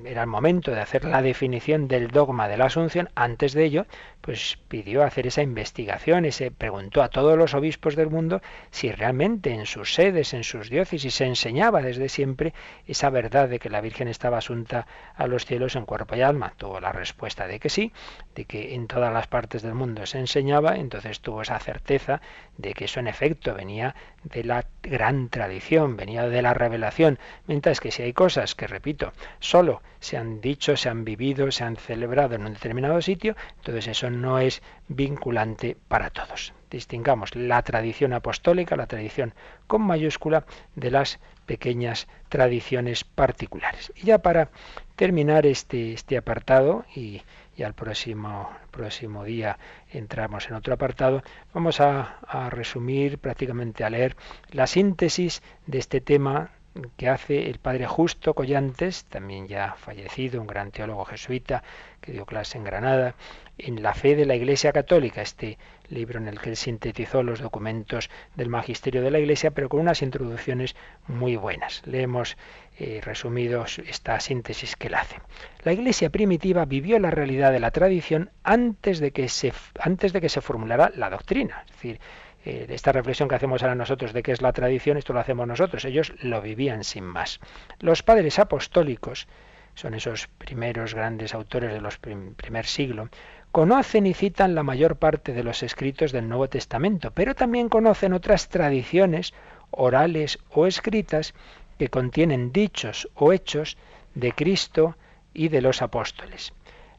[SPEAKER 2] era el momento de hacer la definición del dogma de la Asunción, antes de ello, pues pidió hacer esa investigación y se preguntó a todos los obispos del mundo si realmente en sus sedes, en sus diócesis, se enseñaba desde siempre esa verdad de que la Virgen estaba asunta a los cielos en cuerpo y alma. Tuvo la respuesta de que sí, de que en todas las partes del mundo se enseñaba, entonces tuvo esa certeza de que eso en efecto venía de la gran tradición, venía de la revelación, mientras que si hay cosas que, repito, solo se han dicho, se han vivido, se han celebrado en un determinado sitio, entonces eso no es vinculante para todos. Distingamos la tradición apostólica, la tradición con mayúscula, de las pequeñas tradiciones particulares. Y ya para terminar este, este apartado y y al próximo, próximo día entramos en otro apartado, vamos a, a resumir, prácticamente a leer la síntesis de este tema que hace el padre Justo Collantes, también ya fallecido, un gran teólogo jesuita que dio clase en Granada, en la fe de la Iglesia Católica, este libro en el que él sintetizó los documentos del magisterio de la Iglesia, pero con unas introducciones muy buenas. Leemos eh, resumidos esta síntesis que él hace. La Iglesia primitiva vivió la realidad de la tradición antes de que se, antes de que se formulara la doctrina. Es decir, eh, esta reflexión que hacemos ahora nosotros de qué es la tradición, esto lo hacemos nosotros. Ellos lo vivían sin más. Los padres apostólicos, son esos primeros grandes autores de los primer siglo, conocen y citan la mayor parte de los escritos del Nuevo Testamento, pero también conocen otras tradiciones orales o escritas que contienen dichos o hechos de Cristo y de los apóstoles.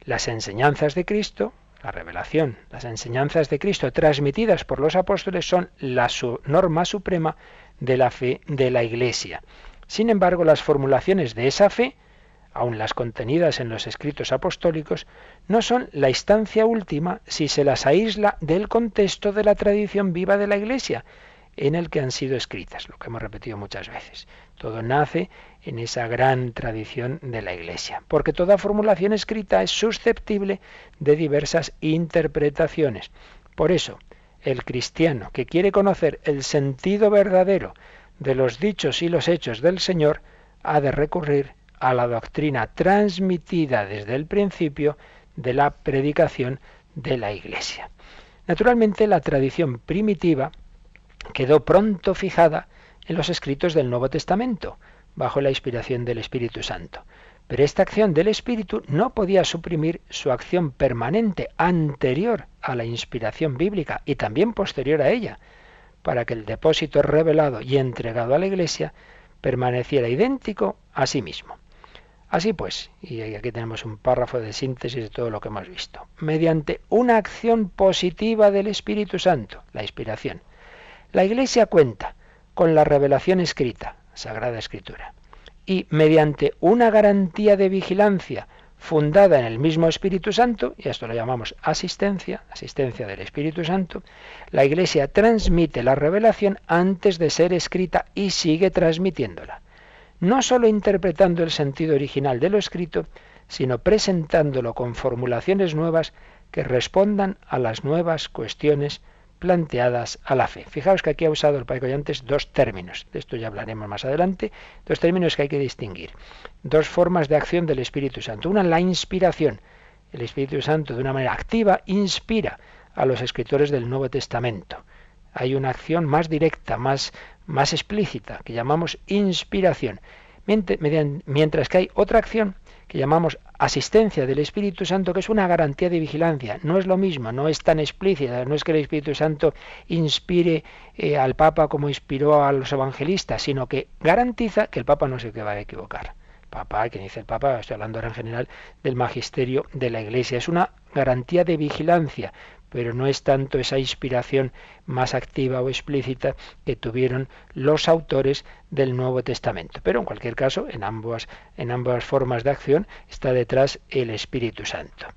[SPEAKER 2] Las enseñanzas de Cristo, la revelación, las enseñanzas de Cristo transmitidas por los apóstoles son la norma suprema de la fe de la Iglesia. Sin embargo, las formulaciones de esa fe aun las contenidas en los escritos apostólicos, no son la instancia última si se las aísla del contexto de la tradición viva de la Iglesia en el que han sido escritas, lo que hemos repetido muchas veces. Todo nace en esa gran tradición de la Iglesia, porque toda formulación escrita es susceptible de diversas interpretaciones. Por eso, el cristiano que quiere conocer el sentido verdadero de los dichos y los hechos del Señor, ha de recurrir a la doctrina transmitida desde el principio de la predicación de la Iglesia. Naturalmente, la tradición primitiva quedó pronto fijada en los escritos del Nuevo Testamento, bajo la inspiración del Espíritu Santo. Pero esta acción del Espíritu no podía suprimir su acción permanente anterior a la inspiración bíblica y también posterior a ella, para que el depósito revelado y entregado a la Iglesia permaneciera idéntico a sí mismo. Así pues, y aquí tenemos un párrafo de síntesis de todo lo que hemos visto, mediante una acción positiva del Espíritu Santo, la inspiración, la Iglesia cuenta con la revelación escrita, Sagrada Escritura, y mediante una garantía de vigilancia fundada en el mismo Espíritu Santo, y esto lo llamamos asistencia, asistencia del Espíritu Santo, la Iglesia transmite la revelación antes de ser escrita y sigue transmitiéndola, no sólo interpretando el sentido original de lo escrito, sino presentándolo con formulaciones nuevas que respondan a las nuevas cuestiones planteadas a la fe. Fijaos que aquí ha usado el Padre Collantes dos términos, de esto ya hablaremos más adelante, dos términos que hay que distinguir, dos formas de acción del Espíritu Santo. Una, la inspiración. El Espíritu Santo de una manera activa inspira a los escritores del Nuevo Testamento. Hay una acción más directa, más, más explícita, que llamamos inspiración. Mientras que hay otra acción que llamamos asistencia del Espíritu Santo, que es una garantía de vigilancia. No es lo mismo, no es tan explícita, no es que el Espíritu Santo inspire eh, al Papa como inspiró a los evangelistas, sino que garantiza que el Papa no se va a equivocar. Papa, quien dice el Papa, estoy hablando ahora en general del magisterio de la Iglesia. Es una garantía de vigilancia pero no es tanto esa inspiración más activa o explícita que tuvieron los autores del Nuevo Testamento. Pero en cualquier caso, en ambas, en ambas formas de acción está detrás el Espíritu Santo.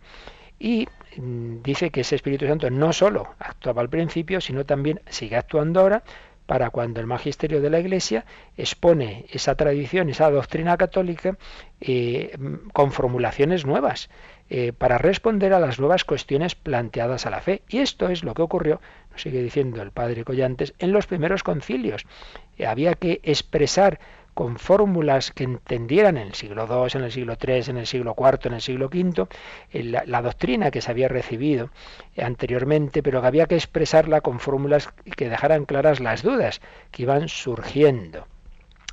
[SPEAKER 2] Y mm, dice que ese Espíritu Santo no solo actuaba al principio, sino también sigue actuando ahora para cuando el magisterio de la Iglesia expone esa tradición, esa doctrina católica, eh, mm, con formulaciones nuevas. Eh, para responder a las nuevas cuestiones planteadas a la fe. Y esto es lo que ocurrió, nos sigue diciendo el padre Collantes, en los primeros concilios. Eh, había que expresar con fórmulas que entendieran en el siglo II, en el siglo III, en el siglo IV, en el siglo V, eh, la, la, doctrina que se había recibido anteriormente, pero que había que expresarla con fórmulas que dejaran claras las dudas que iban surgiendo.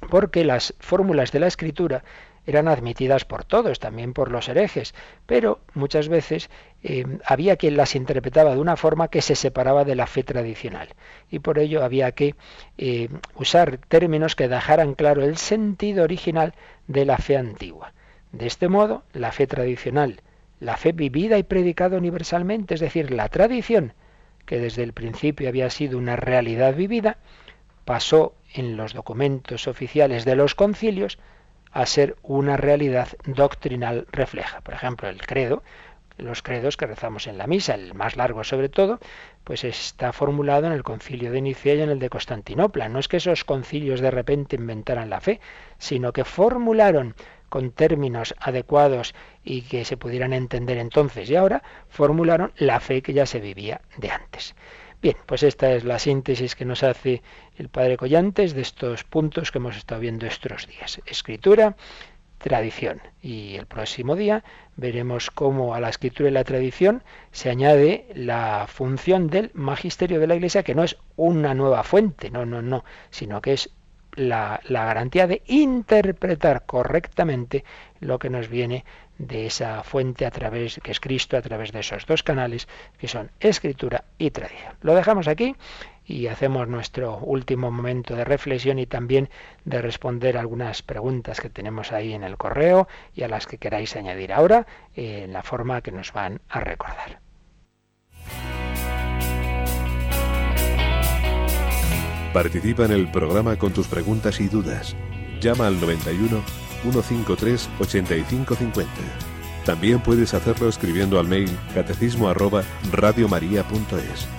[SPEAKER 2] Porque las fórmulas de la escritura eran admitidas por todos, también por los herejes, pero muchas veces eh, había quien las interpretaba de una forma que se separaba de la fe tradicional y por ello había que eh, usar términos que dejaran claro el sentido original de la fe antigua. De este modo, la fe tradicional, la fe vivida y predicada universalmente, es decir, la tradición, que desde el principio había sido una realidad vivida, pasó en los documentos oficiales de los concilios a ser una realidad doctrinal refleja. Por ejemplo, el credo, los credos que rezamos en la misa, el más largo sobre todo, pues está formulado en el concilio de Nicea y en el de Constantinopla. No es que esos concilios de repente inventaran la fe, sino que formularon con términos adecuados y que se pudieran entender entonces y ahora, formularon la fe que ya se vivía de antes. Bien, pues esta es la síntesis que nos hace el padre Collantes de estos puntos que hemos estado viendo estos días. Escritura, tradición. Y el próximo día veremos cómo a la escritura y la tradición se añade la función del magisterio de la Iglesia, que no es una nueva fuente, no, no, no, sino que es la, la garantía de interpretar correctamente lo que nos viene de esa fuente a través que es Cristo a través de esos dos canales que son escritura y tradición. Lo dejamos aquí y hacemos nuestro último momento de reflexión y también de responder algunas preguntas que tenemos ahí en el correo y a las que queráis añadir ahora eh, en la forma que nos van a recordar.
[SPEAKER 5] Participa en el programa con tus preguntas y dudas. Llama al 91 153 8550. También puedes hacerlo escribiendo al mail catecismo arroba radiomaria.es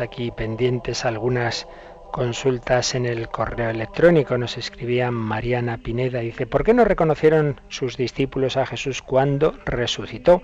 [SPEAKER 2] Aquí pendientes algunas consultas en el correo electrónico. Nos escribía Mariana Pineda. Dice, ¿por qué no reconocieron sus discípulos a Jesús cuando resucitó?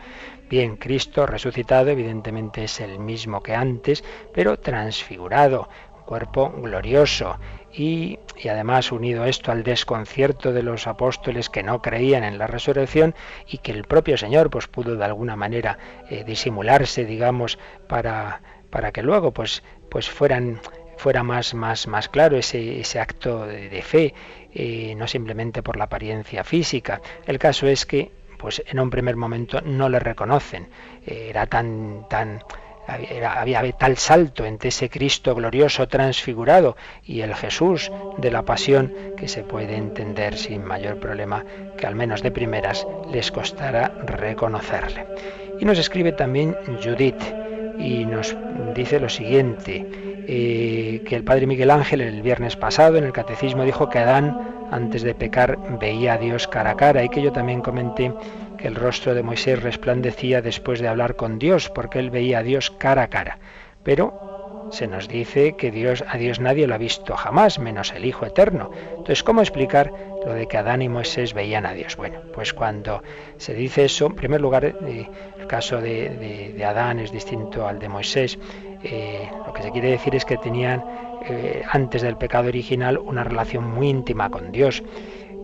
[SPEAKER 2] Bien, Cristo resucitado evidentemente es el mismo que antes, pero transfigurado, cuerpo glorioso. Y, y, además unido esto al desconcierto de los apóstoles que no creían en la resurrección y que el propio Señor pues pudo de alguna manera eh, disimularse, digamos, para, para que luego pues, pues fueran fuera más, más, más claro ese, ese acto de, fe, eh, no simplemente por la apariencia física. El caso es que, pues en un primer momento no le reconocen. Era tan, tan, había, había, tal salto entre ese Cristo glorioso transfigurado y el Jesús de la pasión que se puede entender sin mayor problema que al menos de primeras les costara reconocerle. Y nos escribe también Judith y nos dice lo siguiente. Eh, que el padre Miguel Ángel el viernes pasado en el catecismo dijo que Adán antes de pecar veía a Dios cara a cara y que yo también comenté que el rostro de Moisés resplandecía después de hablar con Dios porque él veía a Dios cara a cara. Pero se nos dice que Dios, a Dios nadie lo ha visto jamás, menos el Hijo Eterno. Entonces, ¿cómo explicar lo de que Adán y Moisés veían a Dios? Bueno, pues cuando se dice eso, en primer lugar, eh, el caso de, de Adán es distinto al de Moisés. Eh, lo que se quiere decir es que tenían eh, antes del pecado original una relación muy íntima con Dios.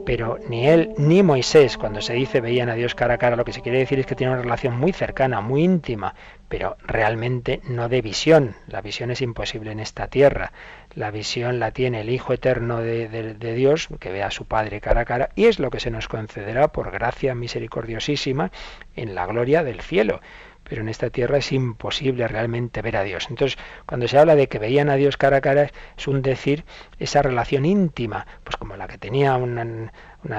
[SPEAKER 2] Pero ni él ni Moisés, cuando se dice veían a Dios cara a cara, lo que se quiere decir es que tienen una relación muy cercana, muy íntima, pero realmente no de visión. La visión es imposible en esta tierra. La visión la tiene el Hijo Eterno de, Dios, que ve a su Padre cara a cara, y es lo que se nos concederá por gracia misericordiosísima en la gloria del cielo pero en esta tierra es imposible realmente ver a Dios. Entonces, cuando se habla de que veían a Dios cara a cara, es un decir esa relación íntima, pues como la que tenía una,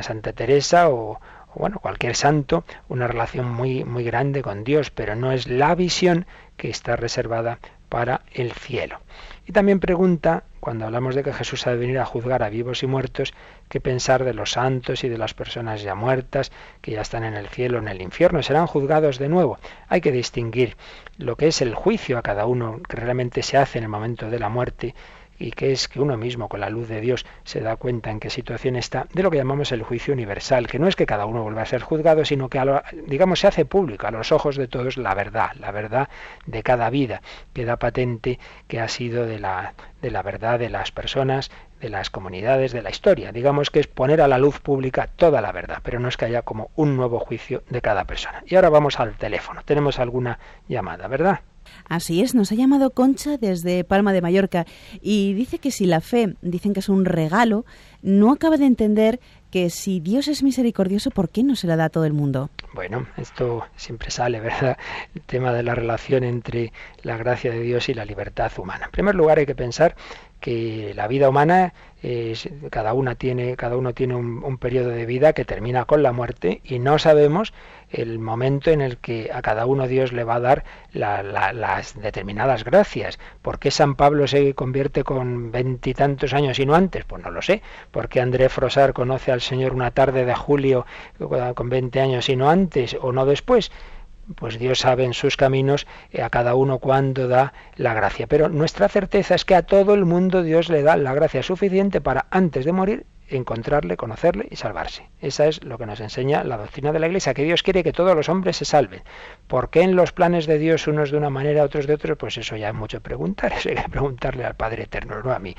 [SPEAKER 2] Santa Teresa o, bueno, cualquier santo, una relación muy, muy grande con Dios, pero no es la visión que está reservada para el cielo. Y también pregunta, cuando hablamos de que Jesús ha de venir a juzgar a vivos y muertos, qué pensar de los santos y de las personas ya muertas, que ya están en el cielo o en el infierno, serán juzgados de nuevo. Hay que distinguir lo que es el juicio a cada uno que realmente se hace en el momento de la muerte y que es que uno mismo con la luz de Dios se da cuenta en qué situación está, de lo que llamamos el juicio universal, que no es que cada uno vuelva a ser juzgado, sino que digamos se hace público a los ojos de todos la verdad, la verdad de cada vida, queda patente que ha sido de la, de la verdad de las personas, de las comunidades, de la historia. Digamos que es poner a la luz pública toda la verdad, pero no es que haya como un nuevo juicio de cada persona. Y ahora vamos al teléfono. Tenemos alguna llamada, ¿verdad?
[SPEAKER 3] Así es, nos ha llamado Concha desde Palma de Mallorca y dice que si la fe dicen que es un regalo, no acaba de entender que si Dios es misericordioso, ¿por qué no se la da a todo el mundo?
[SPEAKER 2] Bueno, esto siempre sale, ¿verdad? El tema de la relación entre la gracia de Dios y la libertad humana. En primer lugar, hay que pensar que la vida humana cada una tiene cada uno tiene un, un, periodo de vida que termina con la muerte y no sabemos el momento en el que a cada uno Dios le va a dar la, la, las determinadas gracias. ¿Por qué San Pablo se convierte con veintitantos años y no antes? Pues no lo sé. ¿Por qué André Frosar conoce al Señor una tarde de julio con veinte años y no antes o no después? Pues Dios sabe en sus caminos eh, a cada uno cuándo da la gracia. Pero nuestra certeza es que a todo el mundo Dios le da la gracia suficiente para antes de morir encontrarle, conocerle y salvarse. Esa es lo que nos enseña la doctrina de la Iglesia, que Dios quiere que todos los hombres se salven. ¿Por qué en los planes de Dios unos de una manera, otros de otra? Pues eso ya es mucho preguntar, eso hay que preguntarle al Padre Eterno, no a mí.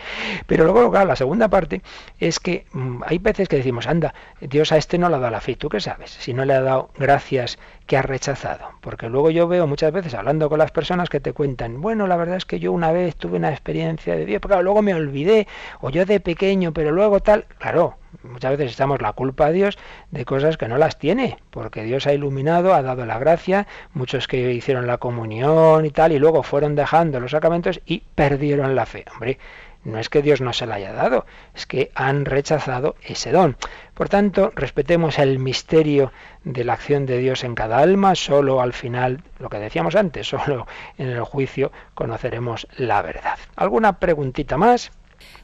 [SPEAKER 2] Pero luego, la segunda parte es que mmm, hay veces que decimos, anda, Dios a este no le ha dado la fe, ¿tú qué sabes? Si no le ha dado gracias que ha rechazado. Porque luego yo veo muchas veces hablando con las personas que te cuentan, bueno, la verdad es que yo una vez tuve una experiencia de Dios, pero luego me olvidé, o yo de pequeño, pero luego tal, claro, muchas veces echamos la culpa a Dios de cosas que no las tiene, porque Dios ha iluminado, ha dado la gracia, muchos que hicieron la comunión y tal, y luego fueron dejando los sacramentos y perdieron la fe. Hombre, no es que Dios no se la haya dado, es que han rechazado ese don. Por tanto, respetemos el misterio de la acción de Dios en cada alma, solo al final, lo que decíamos antes, solo en el juicio conoceremos la verdad. ¿Alguna preguntita más?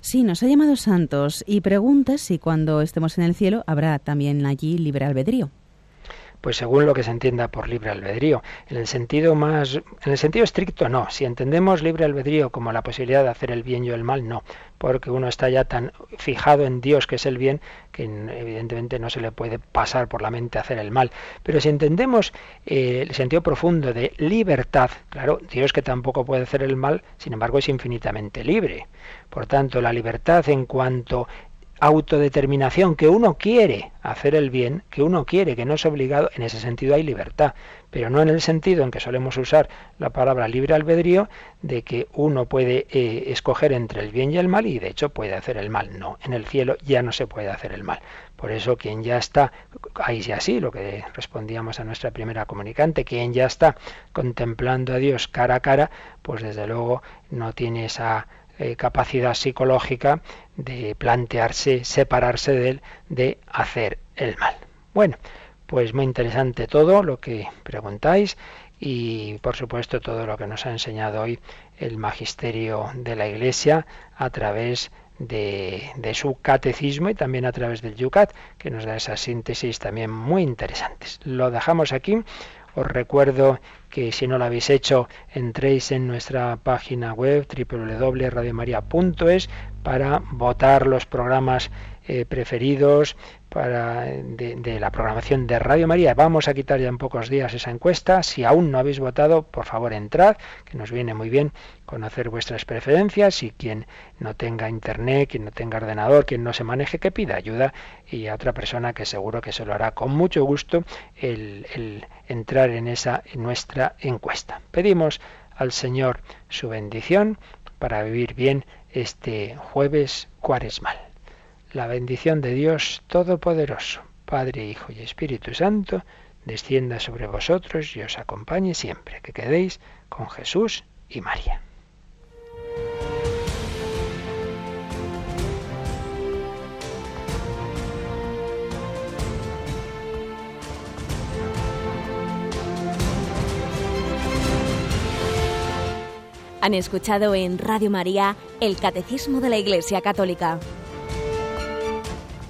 [SPEAKER 3] Sí, nos ha llamado Santos y pregunta si cuando estemos en el cielo habrá también allí libre albedrío.
[SPEAKER 2] Pues según lo que se entienda por libre albedrío. En el sentido más, en el sentido estricto no. Si entendemos libre albedrío como la posibilidad de hacer el bien y el mal, no, porque uno está ya tan fijado en Dios que es el bien que evidentemente no se le puede pasar por la mente hacer el mal. Pero si entendemos eh, el sentido profundo de libertad, claro, Dios que tampoco puede hacer el mal, sin embargo es infinitamente libre. Por tanto, la libertad en cuanto autodeterminación, que uno quiere hacer el bien, que uno quiere, que no es obligado, en ese sentido hay libertad, pero no en el sentido en que solemos usar la palabra libre albedrío, de que uno puede eh, escoger entre el bien y el mal y de hecho puede hacer el mal. No, en el cielo ya no se puede hacer el mal. Por eso quien ya está, ahí sí así, lo que respondíamos a nuestra primera comunicante, quien ya está contemplando a Dios cara a cara, pues desde luego no tiene esa eh, capacidad psicológica de plantearse, separarse de él, de hacer el mal. Bueno, pues muy interesante todo lo que preguntáis y por supuesto todo lo que nos ha enseñado hoy el magisterio de la Iglesia a través de, de, su catecismo y también a través del Yucat, que nos da esas síntesis también muy interesantes. Lo dejamos aquí. Os recuerdo que si no lo habéis hecho, entréis en nuestra página web www.radiomaria.es para votar los programas eh, preferidos para, de, la programación de Radio María. Vamos a quitar ya en pocos días esa encuesta. Si aún no habéis votado, por favor entrad, que nos viene muy bien conocer vuestras preferencias y quien no tenga internet, quien no tenga ordenador, quien no se maneje, que pida ayuda y a otra persona que seguro que se lo hará con mucho gusto el, el entrar en esa en nuestra encuesta. Pedimos al Señor su bendición para vivir bien este jueves cuaresmal. La bendición de Dios Todopoderoso, Padre, Hijo y Espíritu Santo, descienda sobre vosotros y os acompañe siempre, que quedéis con Jesús y María.
[SPEAKER 1] Han escuchado en Radio María el Catecismo de la Iglesia Católica